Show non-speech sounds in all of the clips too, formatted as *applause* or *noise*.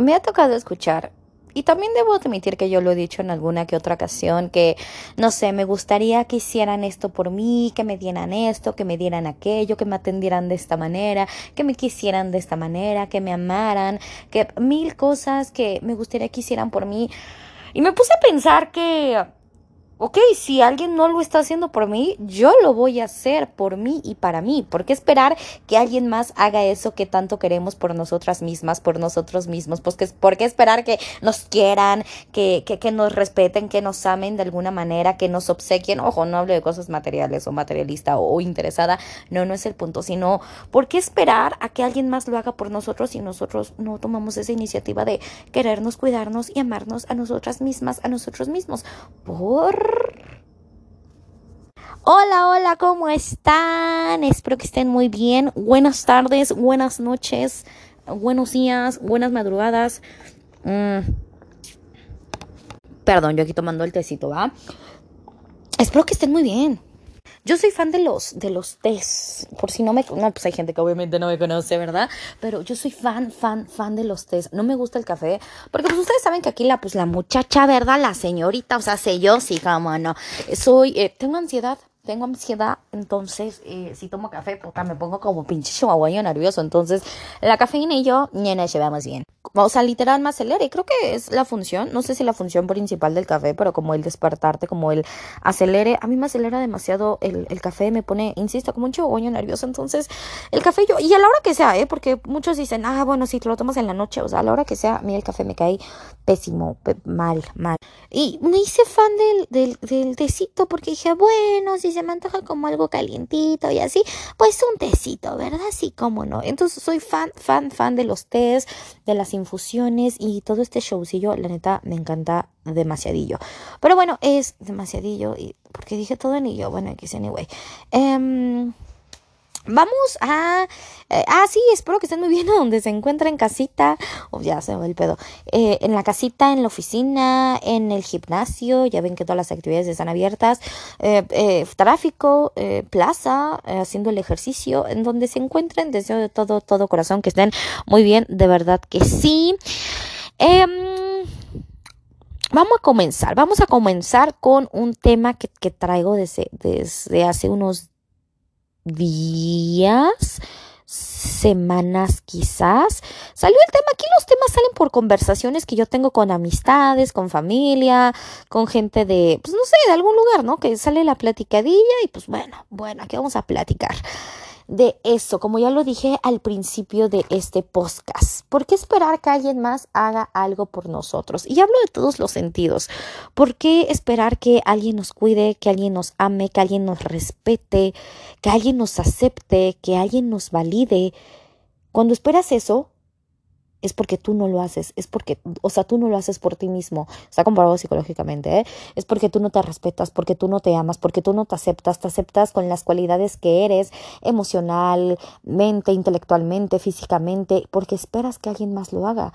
me ha tocado escuchar y también debo admitir que yo lo he dicho en alguna que otra ocasión, que no sé, me gustaría que hicieran esto por mí, que me dieran esto, que me dieran aquello, que me atendieran de esta manera, que me quisieran de esta manera, que me amaran, que mil cosas que me gustaría que hicieran por mí. Y me puse a pensar que ok, si alguien no lo está haciendo por mí, yo lo voy a hacer por mí y para mí. ¿Por qué esperar que alguien más haga eso que tanto queremos por nosotras mismas, por nosotros mismos? Pues, ¿Por qué esperar que nos quieran, que, que, que nos respeten, que nos amen de alguna manera, que nos obsequien? Ojo, no hablo de cosas materiales o materialista o interesada. No, no es el punto, sino ¿por qué esperar a que alguien más lo haga por nosotros si nosotros no tomamos esa iniciativa de querernos, cuidarnos y amarnos a nosotras mismas, a nosotros mismos? Por Hola, hola, ¿cómo están? Espero que estén muy bien. Buenas tardes, buenas noches, buenos días, buenas madrugadas. Mm. Perdón, yo aquí tomando el tecito, ¿va? Espero que estén muy bien. Yo soy fan de los, de los tés. Por si no me... No, pues hay gente que obviamente no me conoce, ¿verdad? Pero yo soy fan, fan, fan de los tés. No me gusta el café. Porque pues ustedes saben que aquí la, pues la muchacha, ¿verdad? La señorita, o sea, sé yo, sí, cómo no. Soy... Eh, tengo ansiedad tengo ansiedad, entonces eh, si tomo café, puta, me pongo como pinche chihuahueño nervioso. Entonces, la cafeína y yo, ni nos llevamos bien. O sea, literal me acelera y creo que es la función, no sé si la función principal del café, pero como el despertarte, como el acelere, a mí me acelera demasiado el, el café, me pone, insisto, como un chihuahueño nervioso. Entonces, el café yo, y a la hora que sea, ¿eh? Porque muchos dicen, ah, bueno, si te lo tomas en la noche, o sea, a la hora que sea, a mí el café me cae pésimo, mal, mal. Y me hice fan del, del, del tecito porque dije, bueno, si se me antoja como algo calientito y así, pues un tecito, ¿verdad? Sí, cómo no. Entonces soy fan, fan, fan de los tés, de las infusiones y todo este showcillo, la neta, me encanta demasiadillo. Pero bueno, es demasiadillo y porque dije todo en ello, bueno, X anyway. Eh, Vamos a... Eh, ah, sí, espero que estén muy bien *laughs* a donde se encuentra en casita. o ya se va el pedo. Eh, en la casita, en la oficina, en el gimnasio. Ya ven que todas las actividades están abiertas. Eh, tráfico, plaza, haciendo el ejercicio. En donde se encuentren. Deseo de todo, todo corazón que estén muy bien. De verdad que sí. Em, vamos a comenzar. Vamos a comenzar con un tema que, que traigo desde, desde hace unos días, semanas quizás, salió el tema. Aquí los temas salen por conversaciones que yo tengo con amistades, con familia, con gente de, pues no sé, de algún lugar, ¿no? Que sale la platicadilla y pues bueno, bueno, aquí vamos a platicar de eso, como ya lo dije al principio de este podcast. ¿Por qué esperar que alguien más haga algo por nosotros? Y hablo de todos los sentidos. ¿Por qué esperar que alguien nos cuide, que alguien nos ame, que alguien nos respete, que alguien nos acepte, que alguien nos valide? Cuando esperas eso, es porque tú no lo haces, es porque, o sea, tú no lo haces por ti mismo, está comprobado psicológicamente, ¿eh? es porque tú no te respetas, porque tú no te amas, porque tú no te aceptas, te aceptas con las cualidades que eres, emocionalmente, intelectualmente, físicamente, porque esperas que alguien más lo haga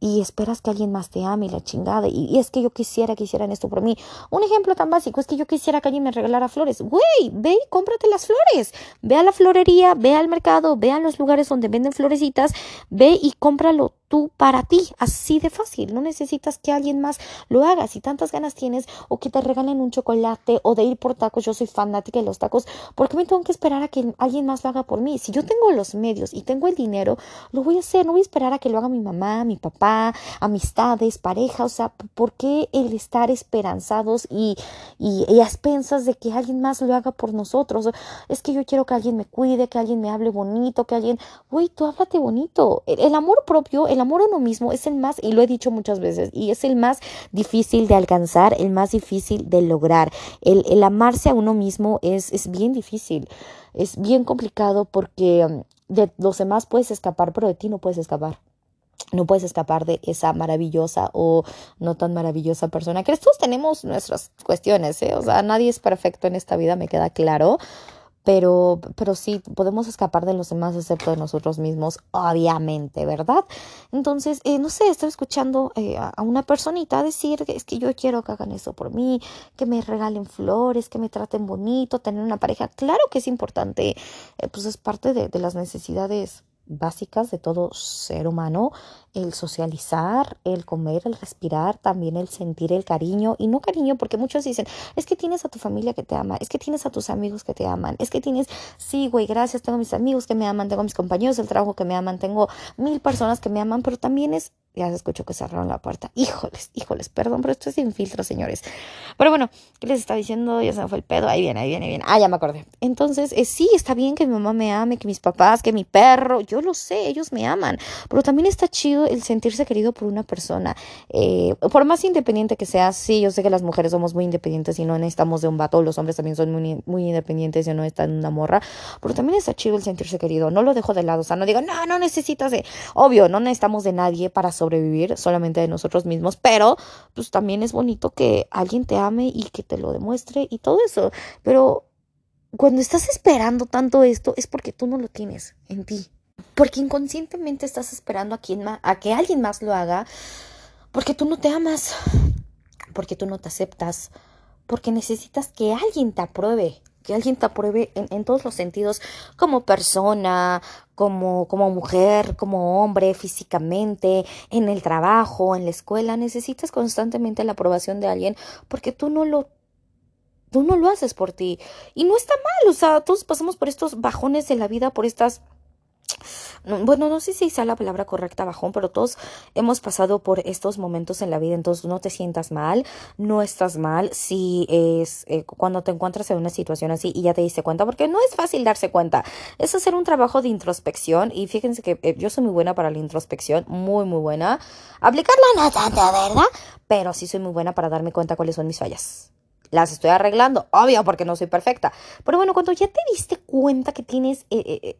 y esperas que alguien más te ame y la chingada. Y, es que yo quisiera que hicieran esto por mí. Un ejemplo tan básico es que yo quisiera que alguien me regalara flores. Güey, ve y cómprate las flores. Ve a la florería, ve al mercado, ve a los lugares donde venden florecitas, ve y cómpralo tú para ti, así de fácil. No necesitas que alguien más lo haga. Si tantas ganas tienes o que te regalen un chocolate o de ir por tacos, yo soy fanática de los tacos, ¿por qué me tengo que esperar a que alguien más lo haga por mí? Si yo tengo los medios y tengo el dinero, lo voy a hacer. No voy a esperar a que lo haga mi mamá, mi papá, amistades, pareja. O sea, ¿por qué el estar esperanzados y, y, y a expensas de que alguien más lo haga por nosotros? Es que yo quiero que alguien me cuide, que alguien me hable bonito, que alguien, güey, tú háblate bonito. El, el amor propio, el amor a uno mismo es el más, y lo he dicho muchas veces, y es el más difícil de alcanzar, el más difícil de lograr. El, el amarse a uno mismo es, es bien difícil, es bien complicado porque um, de los demás puedes escapar, pero de ti no puedes escapar no puedes escapar de esa maravillosa o no tan maravillosa persona que todos tenemos nuestras cuestiones, ¿eh? o sea, nadie es perfecto en esta vida, me queda claro, pero, pero sí, podemos escapar de los demás excepto de nosotros mismos, obviamente, ¿verdad? Entonces, eh, no sé, estoy escuchando eh, a una personita decir que es que yo quiero que hagan eso por mí, que me regalen flores, que me traten bonito, tener una pareja. Claro que es importante, eh, pues es parte de, de las necesidades básicas de todo ser humano, el socializar, el comer, el respirar, también el sentir el cariño, y no cariño porque muchos dicen, es que tienes a tu familia que te ama, es que tienes a tus amigos que te aman, es que tienes, sí, güey, gracias, tengo mis amigos que me aman, tengo mis compañeros del trabajo que me aman, tengo mil personas que me aman, pero también es ya se escuchó que cerraron la puerta. Híjoles, híjoles, perdón, pero esto es sin señores. Pero bueno, ¿qué les está diciendo? Ya se me fue el pedo. Ahí viene, ahí viene, ahí viene. Ah, ya me acordé. Entonces, eh, sí, está bien que mi mamá me ame, que mis papás, que mi perro. Yo lo sé, ellos me aman. Pero también está chido el sentirse querido por una persona. Eh, por más independiente que sea, sí, yo sé que las mujeres somos muy independientes y no necesitamos de un vato. Los hombres también son muy, muy independientes y no están en una morra. Pero también está chido el sentirse querido. No lo dejo de lado. O sea, no digo, no, no necesitas de. Obvio, no necesitamos de nadie para sobrevivir solamente de nosotros mismos, pero pues también es bonito que alguien te ame y que te lo demuestre y todo eso. Pero cuando estás esperando tanto esto es porque tú no lo tienes en ti. Porque inconscientemente estás esperando a, quien a que alguien más lo haga, porque tú no te amas, porque tú no te aceptas, porque necesitas que alguien te apruebe, que alguien te apruebe en, todos los sentidos, como persona, como, como mujer, como hombre, físicamente, en el trabajo, en la escuela. Necesitas constantemente la aprobación de alguien porque tú no lo tú no lo haces por ti. Y no está mal, o sea, todos pasamos por estos bajones de la vida, por estas bueno, no sé si sea la palabra correcta bajón, pero todos hemos pasado por estos momentos en la vida, entonces no te sientas mal, no estás mal si es eh, cuando te encuentras en una situación así y ya te diste cuenta, porque no es fácil darse cuenta, es hacer un trabajo de introspección y fíjense que eh, yo soy muy buena para la introspección, muy, muy buena, aplicarla no tanto, ¿verdad? Pero sí soy muy buena para darme cuenta cuáles son mis fallas las estoy arreglando, obvio, porque no soy perfecta. Pero bueno, cuando ya te diste cuenta que tienes eh,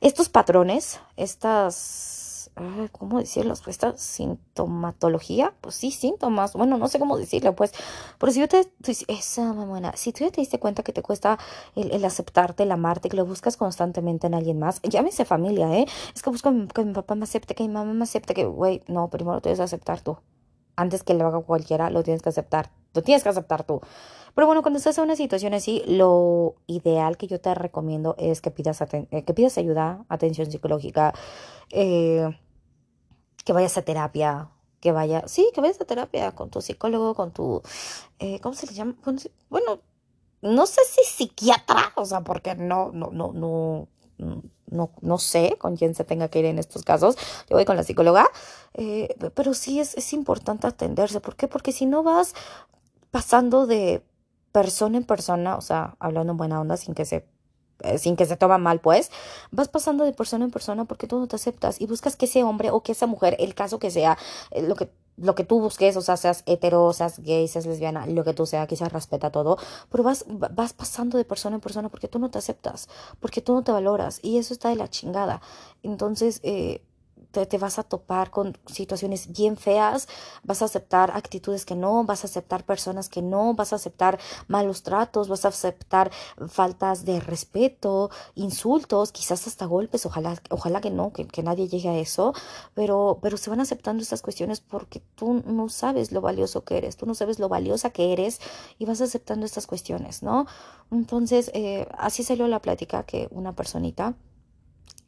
estos patrones, estas, ¿cómo decirlo? Esta sintomatología, pues sí, síntomas, bueno, no sé cómo decirlo, pues, pero si yo te, esa buena, si tú ya te diste cuenta que te cuesta el, aceptarte, el amarte, que lo buscas constantemente en alguien más, llámese familia, ¿eh? Es que busco que mi papá me acepte, que mi mamá me acepte, que, güey, no, primero tienes que aceptar tú. Antes que lo haga cualquiera, lo tienes que aceptar. Lo tienes que aceptar tú. Pero bueno, cuando estás en una situación así, lo ideal que yo te recomiendo es que pidas, eh, que pidas ayuda, atención psicológica, eh, que vayas a terapia, que vaya, sí, que vayas a terapia con tu psicólogo, con tu, eh, ¿cómo se le llama? Bueno, no sé si psiquiatra, o sea, porque no, no, no, no, no, no sé con quién se tenga que ir en estos casos. Yo voy con la psicóloga, pero sí es, es importante atenderse. ¿Por qué? Porque si no vas pasando de persona en persona, o sea, hablando en buena onda sin que se eh, sin que se toma mal, pues, vas pasando de persona en persona porque tú no te aceptas y buscas que ese hombre o que esa mujer, el caso que sea, eh, lo que lo que tú busques, o sea, seas hetero, seas gay, seas lesbiana, lo que tú sea, quizás respeta todo, pero vas, vas pasando de persona en persona porque tú no te aceptas, porque tú no te valoras y eso está de la chingada. Entonces, eh, te, vas a topar con situaciones bien feas, vas a aceptar actitudes que no, vas a aceptar personas que no, vas a aceptar malos tratos, vas a aceptar faltas de respeto, insultos, quizás hasta golpes, ojalá, ojalá que no, que, que nadie llegue a eso, pero, pero se van aceptando estas cuestiones porque tú no sabes lo valioso que eres, tú no sabes lo valiosa que eres y vas aceptando estas cuestiones, ¿no? Entonces, eh, así salió la plática que una personita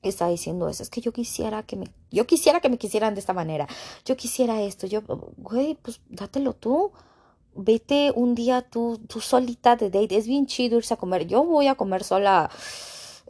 está diciendo eso. Es que yo quisiera que me, yo quisiera que me quisieran de esta manera. Yo quisiera esto. Yo, güey, pues dátelo tú. Vete un día tú, tú solita de date. Es bien chido irse a comer. Yo voy a comer sola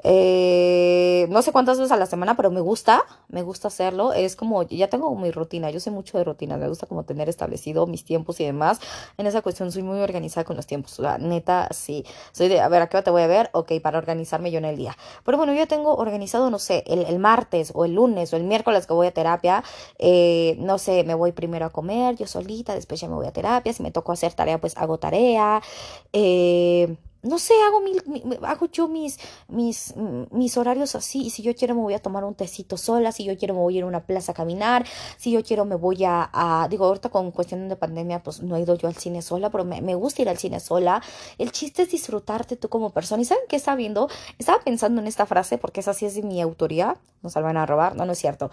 eh, no sé cuántas veces a la semana, pero me gusta, me gusta hacerlo. Es como, ya tengo mi rutina, yo sé mucho de rutina, me gusta como tener establecido mis tiempos y demás. En esa cuestión soy muy organizada con los tiempos. Sea, neta, sí. Soy de, a ver, ¿a qué hora te voy a ver? Ok, para organizarme yo en el día. Pero bueno, yo tengo organizado, no sé, el, el martes o el lunes o el miércoles que voy a terapia. Eh, no sé, me voy primero a comer, yo solita, después ya me voy a terapia. Si me toco hacer tarea, pues hago tarea. Eh no sé, hago, mil, hago yo mis, mis, mis horarios así. Y si yo quiero me voy a tomar un tecito sola, si yo quiero me voy a ir a una plaza a caminar, si yo quiero me voy a, digo, ahorita con cuestión de pandemia, pues no he ido yo al cine sola, pero me, me, gusta ir al cine sola. El chiste es disfrutarte tú como persona. ¿Y saben qué estaba viendo? Estaba pensando en esta frase, porque esa sí es de mi autoría, no se van a robar, no, no es cierto.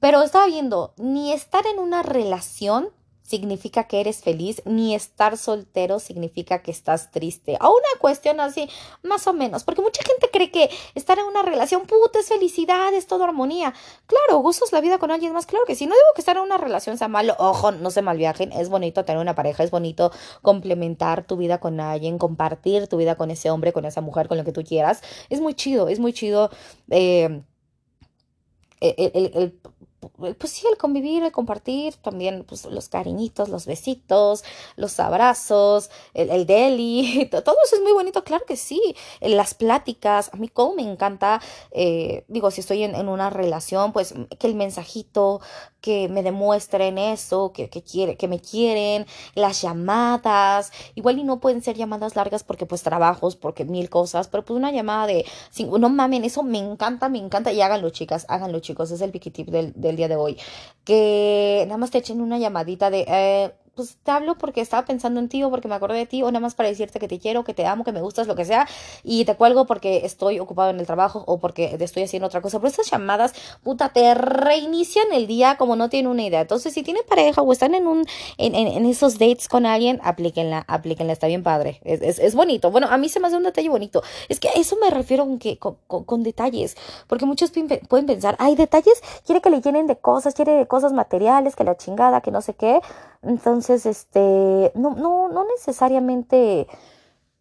Pero estaba viendo, ni estar en una relación significa que eres feliz, ni estar soltero significa que estás triste. A una cuestión así, más o menos, porque mucha gente cree que estar en una relación, puta, es felicidad, es todo armonía. Claro, gustas la vida con alguien más, claro que sí. No digo que estar en una relación sea malo, ojo, no se malviajen, es bonito tener una pareja, es bonito complementar tu vida con alguien, compartir tu vida con ese hombre, con esa mujer, con lo que tú quieras. Es muy chido, es muy chido. Eh, el, pues sí, el convivir, el compartir, también pues los cariñitos, los besitos, los abrazos, el, el deli, *laughs* todo eso es muy bonito, claro que sí, las pláticas, a mí como me encanta, eh, digo, si estoy en, en, una relación, pues que el mensajito, que me demuestren eso, que, que, quiere, que me quieren, las llamadas, igual y no pueden ser llamadas largas porque pues trabajos, porque mil cosas, pero pues una llamada de, no mamen, eso me encanta, me encanta. Y háganlo chicas, háganlo chicos, es el piquitip del, del día de hoy, que nada más te echen una llamadita de, eh, pues te hablo porque estaba pensando en ti o porque me acordé de ti o nada más para decirte que te quiero, que te amo, que me gustas, lo que sea, y te cuelgo porque estoy ocupado en el trabajo o porque estoy haciendo otra cosa. Pero estas llamadas, puta, te reinician el día como no tienen una idea. Entonces, si tienen pareja o están en un, en, en, esos dates con alguien, aplíquenla, aplíquenla, está bien padre. Es, es, es, bonito. Bueno, a mí se me hace un detalle bonito. Es que a eso me refiero con, que, con, con, con detalles, porque muchos pueden pensar, hay detalles, quiere que le llenen de cosas, quiere de cosas materiales, que la chingada, que no sé qué. Entonces, este, no, no, no necesariamente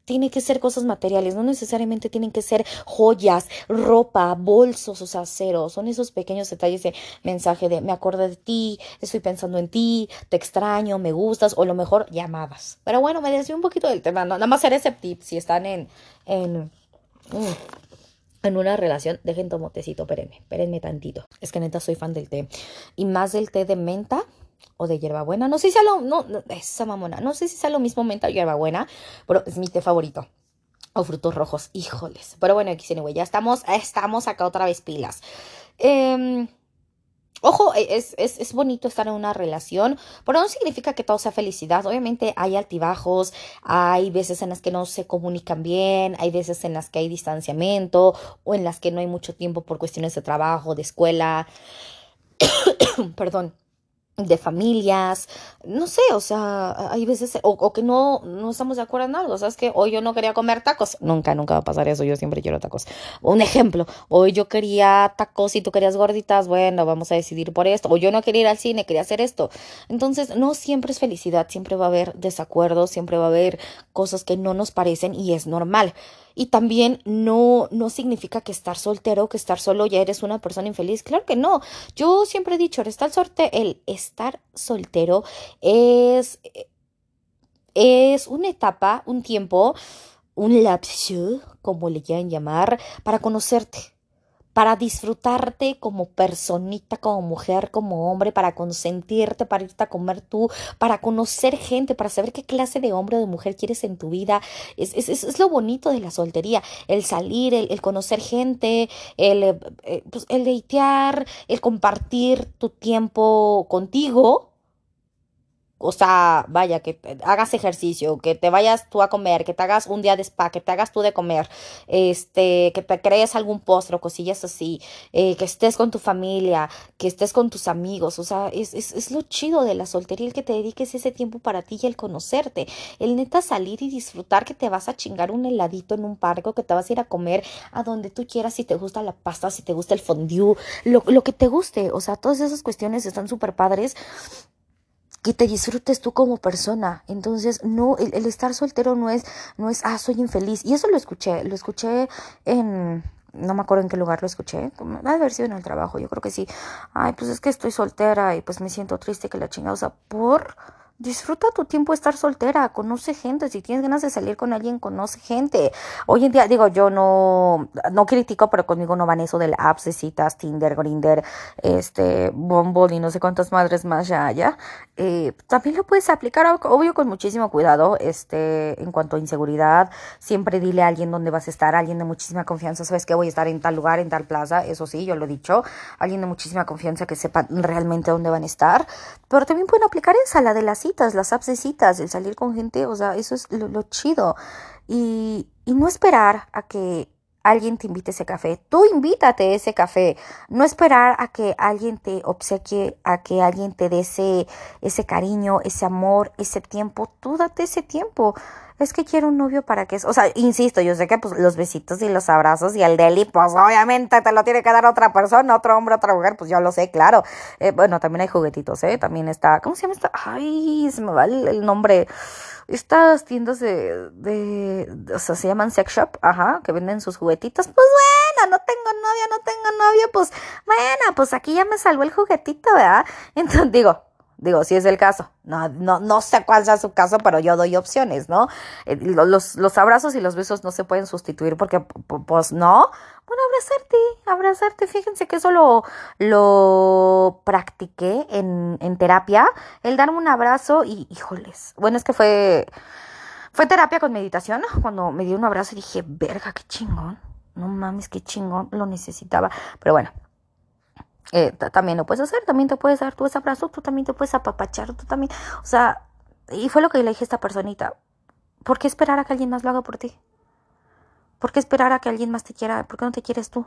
tiene que ser cosas materiales, no necesariamente tienen que ser joyas, ropa, bolsos, o sea, cero. Son esos pequeños detalles de mensaje de me acuerdo de ti, estoy pensando en ti, te extraño, me gustas, o lo mejor llamadas. Pero bueno, me desvío un poquito del tema, nada más ser ese tip si están en, en, mm, en una relación, dejen tomotecito, espérenme, espérenme tantito. Es que neta soy fan del té. Y más del té de menta o de hierbabuena. No sé si sea lo, no, esa mamona, no sé si sea lo mismo menta o hierbabuena, pero es mi té favorito. O frutos rojos, híjoles. Pero bueno, X anyway, ya estamos, estamos acá otra vez pilas. Eh, Ojo, e, es, es, es, bonito estar en una relación, pero no significa que todo sea felicidad. Obviamente hay altibajos, hay veces en las que no se comunican bien, hay veces en las que hay distanciamiento o en las que no hay mucho tiempo por cuestiones de trabajo, de escuela. *coughs* Perdón de familias, no sé, o sea, hay veces, o, que no, no estamos de acuerdo en algo, sabes que hoy yo no quería comer tacos, nunca, nunca va a pasar eso, yo siempre quiero tacos. Un ejemplo, hoy yo quería tacos y tú querías gorditas, bueno, vamos a decidir por esto, o yo no quería ir al cine, quería hacer esto. Entonces, no siempre es felicidad, siempre va a haber desacuerdos, siempre va a haber cosas que no nos parecen y es normal. Y también no, no significa que estar soltero, que estar solo ya eres una persona infeliz. Claro que no. Yo siempre he dicho, estar, sorte el estar soltero es, es una etapa, un tiempo, un lapso, como le quieran llamar, para conocerte para disfrutarte como personita, como mujer, como hombre, para consentirte, para irte a comer tú, para conocer gente, para saber qué clase de hombre o de mujer quieres en tu vida. Es, es, es lo bonito de la soltería, el salir, el, conocer gente, el, eh, pues, el deitear, el compartir tu tiempo contigo o sea, vaya, que hagas ejercicio, que te vayas tú a comer, que te hagas un día de spa, que te hagas tú de comer, este, que te crees algún postre o cosillas así, eh, que estés con tu familia, que estés con tus amigos, o sea, es, es, es, lo chido de la soltería, el que te dediques ese tiempo para ti y el conocerte, el neta salir y disfrutar que te vas a chingar un heladito en un parque, que te vas a ir a comer a donde tú quieras, si te gusta la pasta, si te gusta el fondue, lo, lo que te guste, o sea, todas esas cuestiones están súper padres que te disfrutes tú como persona. Entonces, no, el, el, estar soltero no es, no es, ah, soy infeliz. Y eso lo escuché, lo escuché en, no me acuerdo en qué lugar lo escuché, ha de haber sido en el trabajo, yo creo que sí. Ay, pues es que estoy soltera y pues me siento triste que la chingada, o sea, por Disfruta tu tiempo estar soltera, conoce gente, si tienes ganas de salir con alguien, conoce gente. Hoy en día, digo, yo no, no critico, pero conmigo no van eso de apps de citas, Tinder, Grinder, este, Bumble y no sé cuántas madres más ya haya. Eh, también lo puedes aplicar, obvio, con muchísimo cuidado, este, en cuanto a inseguridad. Siempre dile a alguien dónde vas a estar, alguien de muchísima confianza, sabes que voy a estar en tal lugar, en tal plaza, eso sí, yo lo he dicho. Alguien de muchísima confianza que sepa realmente dónde van a estar. Pero también pueden aplicar esa, la de las apps de el salir con gente, o sea, eso es lo, chido. Y, y no esperar a que alguien te invite ese café. Tú invítate ese café. No esperar a que alguien te obsequie, a que alguien te dé ese, ese cariño, ese amor, ese tiempo. Tú date ese tiempo. Es que quiero un novio para que... O sea, insisto, yo sé que pues, los besitos y los abrazos y el deli, pues obviamente te lo tiene que dar otra persona, otro hombre, otra mujer, pues yo lo sé, claro. Eh, bueno, también hay juguetitos, ¿eh? También está... ¿Cómo se llama esta? Ay, se me va el nombre estas tiendas de, de, o sea, se llaman sex shop, ajá, que venden sus juguetitos, pues bueno, no tengo novia, no tengo novio, pues bueno, pues aquí ya me salvó el juguetito, ¿verdad? *laughs* Entonces digo, digo, si es el caso, no, no, no sé cuál sea su caso, pero yo doy opciones, ¿no? Eh, los, los abrazos y los besos no se pueden sustituir porque, pues no, bueno, abrazarte, abrazarte, fíjense que eso lo, lo practiqué en, en terapia, el darme un abrazo y, híjoles, bueno, es que fue, fue terapia con meditación, cuando me dio un abrazo y dije, verga, qué chingón, no mames, qué chingón, lo necesitaba, pero bueno, eh, también lo puedes hacer, también te puedes dar tu ese abrazo, tú también te puedes apapachar, tú también, o sea, y fue lo que le dije a esta personita, ¿por qué esperar a que alguien más lo haga por ti? ¿Por qué esperar a que alguien más te quiera? ¿Por qué no te quieres tú?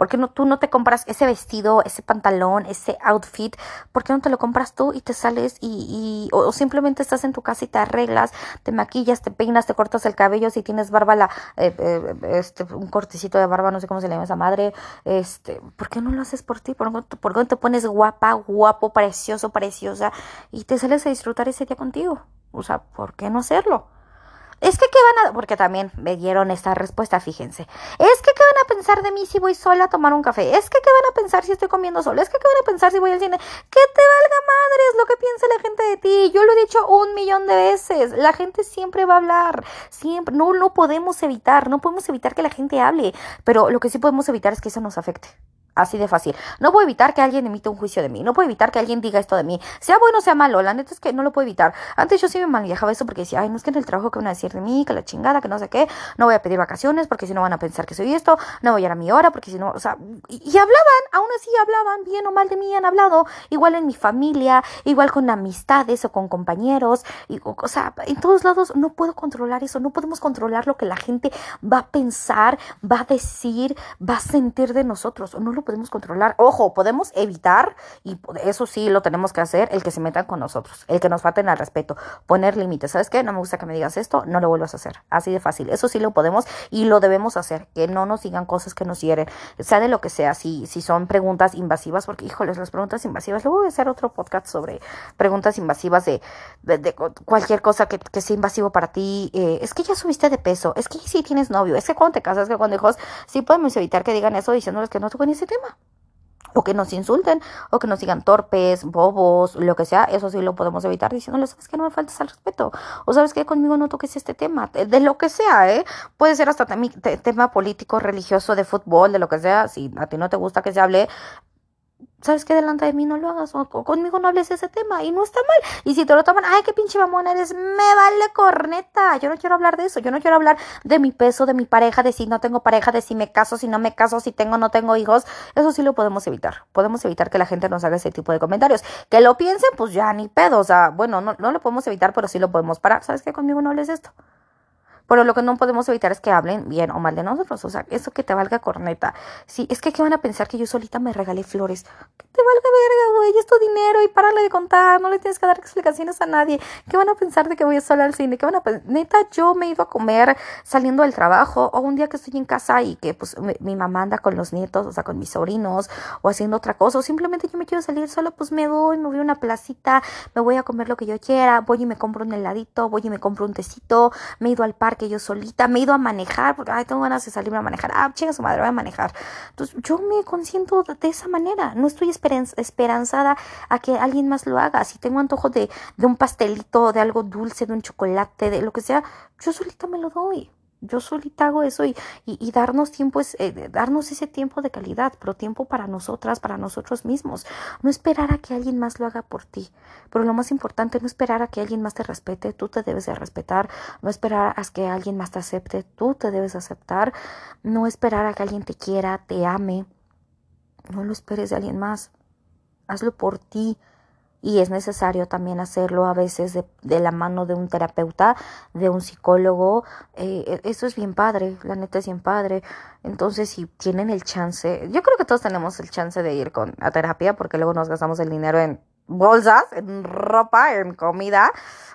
¿Por qué no, tú no te compras ese vestido, ese pantalón, ese outfit? ¿Por qué no te lo compras tú y te sales y, o, simplemente estás en tu casa y te arreglas, te maquillas, te peinas, te cortas el cabello, si tienes barba, la, eh, eh, este, un cortecito de barba, no sé cómo se le llama esa madre, este, ¿por qué no lo haces por ti? ¿Por, ¿Por qué no te pones guapa, guapo, precioso, preciosa y te sales a disfrutar ese día contigo? O sea, ¿por qué no hacerlo? Es que, ¿qué van a...? Porque también me dieron esta respuesta, fíjense. Es que, ¿qué van a pensar de mí si voy sola a tomar un café? Es que, ¿qué van a pensar si estoy comiendo sola? Es que, ¿qué van a pensar si voy al cine? Que te valga madres lo que piense la gente de ti. Yo lo he dicho un millón de veces. La gente siempre va a hablar. Siempre. No lo podemos evitar. No podemos evitar que la gente hable. Pero lo que sí podemos evitar es que eso nos afecte. Así de fácil. No puedo evitar que alguien emita un juicio de mí. No puedo evitar que alguien diga esto de mí. Sea bueno o sea malo. La neta es que no lo puedo evitar. Antes yo sí me manejaba eso porque decía, ay, no es que en el trabajo que van a decir de mí, que la chingada, que no sé qué. No voy a pedir vacaciones porque si no van a pensar que soy esto. No voy a ir a mi hora porque si no, o sea, y, hablaban, aún así hablaban bien o mal de mí, han hablado. Igual en mi familia, igual con amistades o con compañeros. Y, o, sea, en todos lados no puedo controlar eso. No podemos controlar lo que la gente va a pensar, va a decir, va a sentir de nosotros. No lo podemos controlar. Ojo, podemos evitar, y eso sí lo tenemos que hacer, el que se metan con nosotros, el que nos falten al respeto, poner límites. ¿Sabes qué? No me gusta que me digas esto, no lo vuelvas a hacer. Así de fácil. Eso sí lo podemos y lo debemos hacer. Que no nos digan cosas que nos hieren, sea de lo que sea, si, si son preguntas invasivas, porque híjoles, las preguntas invasivas, luego voy a hacer otro podcast sobre preguntas invasivas de, de, cualquier cosa que, que, sea invasivo para ti. Eh, es que ya subiste de peso, es que si tienes novio, es que cuando te casas, es que cuando hijos, sí podemos evitar que digan eso diciéndoles que no toquen ese tema. O que nos insulten, o que nos digan torpes, bobos, lo que sea, eso sí lo podemos evitar diciéndoles, sabes que no me faltes al respeto, o sabes que conmigo no toques este tema, de, lo que sea, ¿eh? Puede ser hasta tema político, religioso, de fútbol, de lo que sea, si a ti no te gusta que se hable, ¿sabes qué? Delante de mí no lo hagas, o, conmigo no hables ese tema, y no está mal. Y si te lo toman, ay, qué pinche mamón eres, me vale corneta. Yo no quiero hablar de eso, yo no quiero hablar de mi peso, de mi pareja, de si no tengo pareja, de si me caso, si no me caso, si tengo no tengo hijos. Eso sí lo podemos evitar. Podemos evitar que la gente nos haga ese tipo de comentarios. Que lo piensen, pues ya ni pedo. O sea, bueno, no, no lo podemos evitar, pero sí lo podemos parar. ¿Sabes qué? Conmigo no hables esto. Pero lo que no podemos evitar es que hablen bien o mal de nosotros. O sea, eso que te valga corneta. Sí, es que ¿qué van a pensar que yo solita me regalé flores? Que te valga verga, güey, es tu dinero y párale de contar. No le tienes que dar explicaciones a nadie. ¿Qué van a pensar de que voy a sola al cine? ¿Qué van a pensar? Neta, yo me he ido a comer saliendo del trabajo o un día que estoy en casa y que pues mi, mamá anda con los nietos, o sea, con mis sobrinos o haciendo otra cosa. O simplemente yo me quiero salir sola, pues me voy, me voy a una placita, me voy a comer lo que yo quiera, voy y me compro un heladito, voy y me compro un tecito, me he ido al parque que yo solita, me he ido a manejar, porque, ay, tengo ganas de salirme a manejar, ah, chinga su madre, voy a manejar. Entonces, yo me consiento de esa manera, no estoy esperanzada a que alguien más lo haga. Si tengo antojo de, de un pastelito, de algo dulce, de un chocolate, de lo que sea, yo solita me lo doy yo solita hago eso y, y, darnos tiempo es eh, darnos ese tiempo de calidad, pero tiempo para nosotras, para nosotros mismos. No esperar a que alguien más lo haga por ti. Pero lo más importante, no esperar a que alguien más te respete, tú te debes de respetar. No esperar a que alguien más te acepte, tú te debes aceptar. No esperar a que alguien te quiera, te ame. No lo esperes de alguien más. Hazlo por ti. Y es necesario también hacerlo a veces de, de la mano de un terapeuta, de un psicólogo. Eh, eso es bien padre, la neta es bien padre. Entonces, si tienen el chance, yo creo que todos tenemos el chance de ir con a terapia porque luego nos gastamos el dinero en bolsas, en ropa, en comida,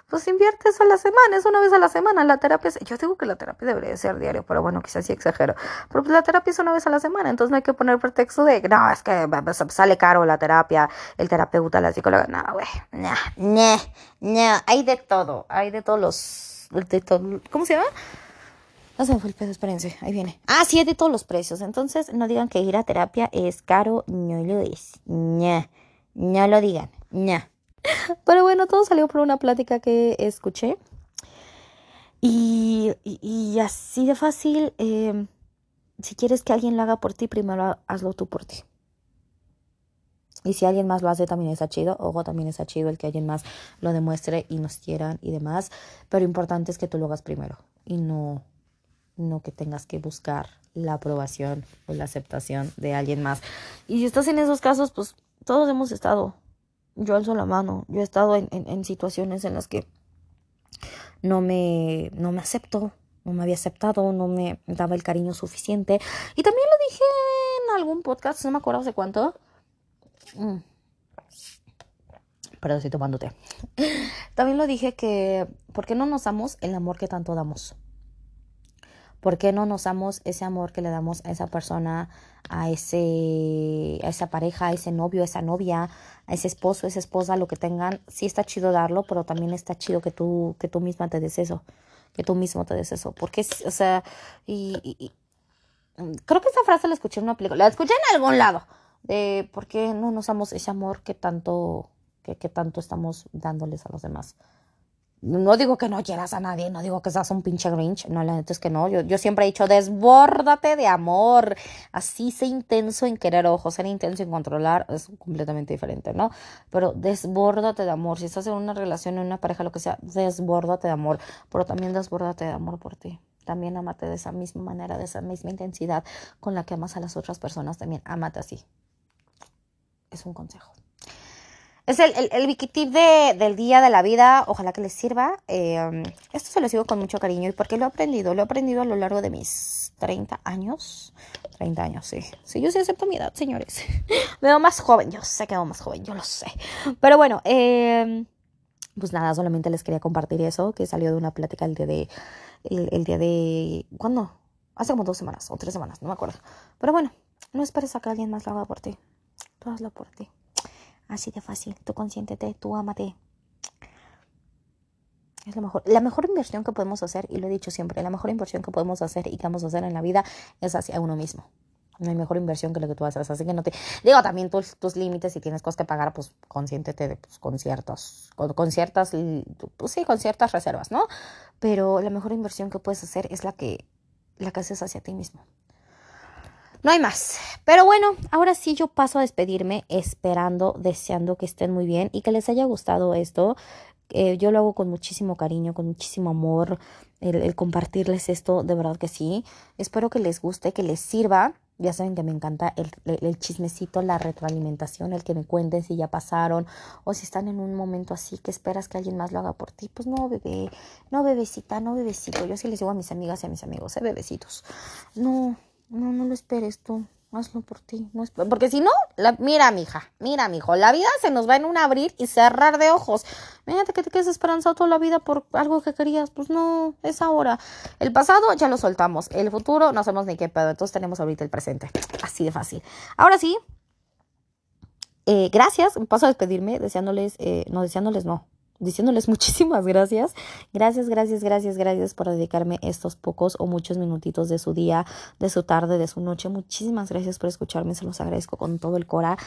pues invierte eso a la semana, es una vez a la semana. La terapia, yo digo que la terapia debería ser diario, pero bueno, quizás sí exagero. Pero pues la terapia es una vez a la semana, entonces no hay que poner pretexto de, no, es que sale caro la terapia, el terapeuta, la psicóloga. No, güey, no, no, no, hay de todo, hay de todos los, de todo, ¿cómo se llama? No se me fue el pedo, espérense, ahí viene. Ah, sí, es de todos los precios. Entonces, no digan que ir a terapia es caro, no lo es. No, no lo digan. ña. Pero bueno, todo salió por una plática que escuché. Y, y, así de fácil, eh, si quieres que alguien lo haga por ti, primero hazlo tú por ti. Y si alguien más lo hace, también está chido. Ojo, también está chido el que alguien más lo demuestre y nos quieran y demás. Pero importante es que tú lo hagas primero y no, no que tengas que buscar la aprobación o la aceptación de alguien más. Y si estás en esos casos, pues todos hemos estado yo alzo la mano. Yo he estado en, en, situaciones en las que no me, no me aceptó, no me había aceptado, no me daba el cariño suficiente. Y también lo dije en algún podcast, no me acuerdo hace cuánto. Mm. Pero estoy tomando té. *laughs* También lo dije que, ¿por qué no nos damos el amor que tanto damos? ¿Por qué no nos damos ese amor que le damos a esa persona, a, ese, a esa pareja, a ese novio, a esa novia, a ese esposo, a esa esposa, lo que tengan? Sí está chido darlo, pero también está chido que tú, que tú misma te des eso, que tú mismo te des eso. Porque, o sea, y, creo que esa frase la escuché en una película, la escuché en algún lado, de por qué no nos damos ese amor que tanto, que, que tanto estamos dándoles a los demás no digo que no quieras a nadie, no digo que seas un pinche grinch, no, la neta es que no, yo, yo siempre he dicho, desbórdate de amor, así sé intenso en querer, ojo, ser intenso en controlar es completamente diferente, ¿no? Pero desbórdate de amor, si estás en una relación, en una pareja, lo que sea, desbórdate de amor, pero también desbórdate de amor por ti. También amate de esa misma manera, de esa misma intensidad con la que amas a las otras personas, también amate así. Es un consejo. Es el, el, el de, del día de la vida. Ojalá que les sirva. Eh, esto se lo sigo con mucho cariño. ¿Y porque lo he aprendido? Lo he aprendido a lo largo de mis 30 años. 30 años, sí. Sí, yo sí acepto mi edad, señores. *laughs* Me veo más joven. Yo sé que veo más joven, yo lo sé. Pero bueno, eh, pues nada, solamente les quería compartir eso. Que salió de una plática el día de. El, el día de. ¿Cuándo? Hace como dos semanas o tres semanas, no me acuerdo. Pero bueno, no esperes a que alguien más lo haga por ti. Tú hazlo por ti. Así de fácil. Tú consiéntete, tú ámate. Es lo mejor. La mejor inversión que podemos hacer, y lo he dicho siempre, la mejor inversión que podemos hacer y que vamos a hacer en la vida es hacia uno mismo. No hay mejor inversión que lo que tú haces. Así que no te. Digo también tus, tus límites, si tienes cosas que pagar, pues consiéntete de pues, con ciertos. Con, ciertas. Pues sí, con ciertas reservas, ¿no? Pero la mejor inversión que puedes hacer es la que, la que haces hacia ti mismo. No hay más. Pero bueno, ahora sí yo paso a despedirme esperando, deseando que estén muy bien y que les haya gustado esto. Eh, yo lo hago con muchísimo cariño, con muchísimo amor, el, compartirles esto, de verdad que sí. Espero que les guste, que les sirva. Ya saben que me encanta el, chismecito, la retroalimentación, el que me cuenten si ya pasaron o si están en un momento así que esperas que alguien más lo haga por ti. Pues no, bebé, no, bebecita, no, bebecito. Yo sí les digo a mis amigas y a mis amigos, eh, bebecitos. No, no, no lo esperes tú. Hazlo por ti. No Porque si no, la... mira, mija, mira, mijo, la vida se nos va en un abrir y cerrar de ojos. Fíjate que te quedes esperanzado toda la vida por algo que querías. Pues no, es ahora. El pasado ya lo soltamos. El futuro no sabemos ni qué pedo. Entonces tenemos ahorita el presente. Así de fácil. Ahora sí. Eh, gracias. Paso a despedirme deseándoles, eh, no deseándoles, no diciéndoles *laughs* muchísimas gracias. Gracias, gracias, gracias, gracias por dedicarme estos pocos o muchos minutitos de su día, de su tarde, de su noche. Muchísimas gracias por escucharme, se los agradezco con todo el cora.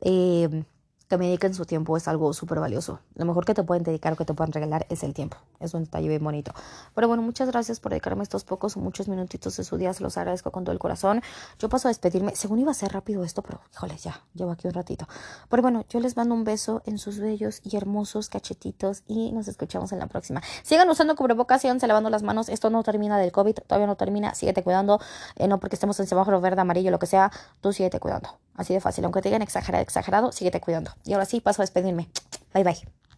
Eh, que me dediquen su tiempo es algo súper valioso. Lo mejor que te pueden dedicar o que te pueden regalar es el tiempo. Es un detalle bien bonito. Pero bueno, muchas gracias por dedicarme estos pocos o muchos minutitos de su día. Se los agradezco con todo el corazón. Yo paso a despedirme. Según iba a ser rápido esto, pero híjole, ya, llevo aquí un ratito. Pero bueno, yo les mando un beso en sus bellos y hermosos cachetitos y nos escuchamos en la próxima. Sigan usando cubrebocas, síganse lavando las manos. Esto no termina del COVID, todavía no termina. Síguete cuidando. Eh, no porque estemos en semáforo verde, amarillo, lo que sea. Tú síguete cuidando. Así de fácil. Aunque te digan exagerado, exagerado, síguete cuidando. Y ahora sí, paso a despedirme. Bye bye.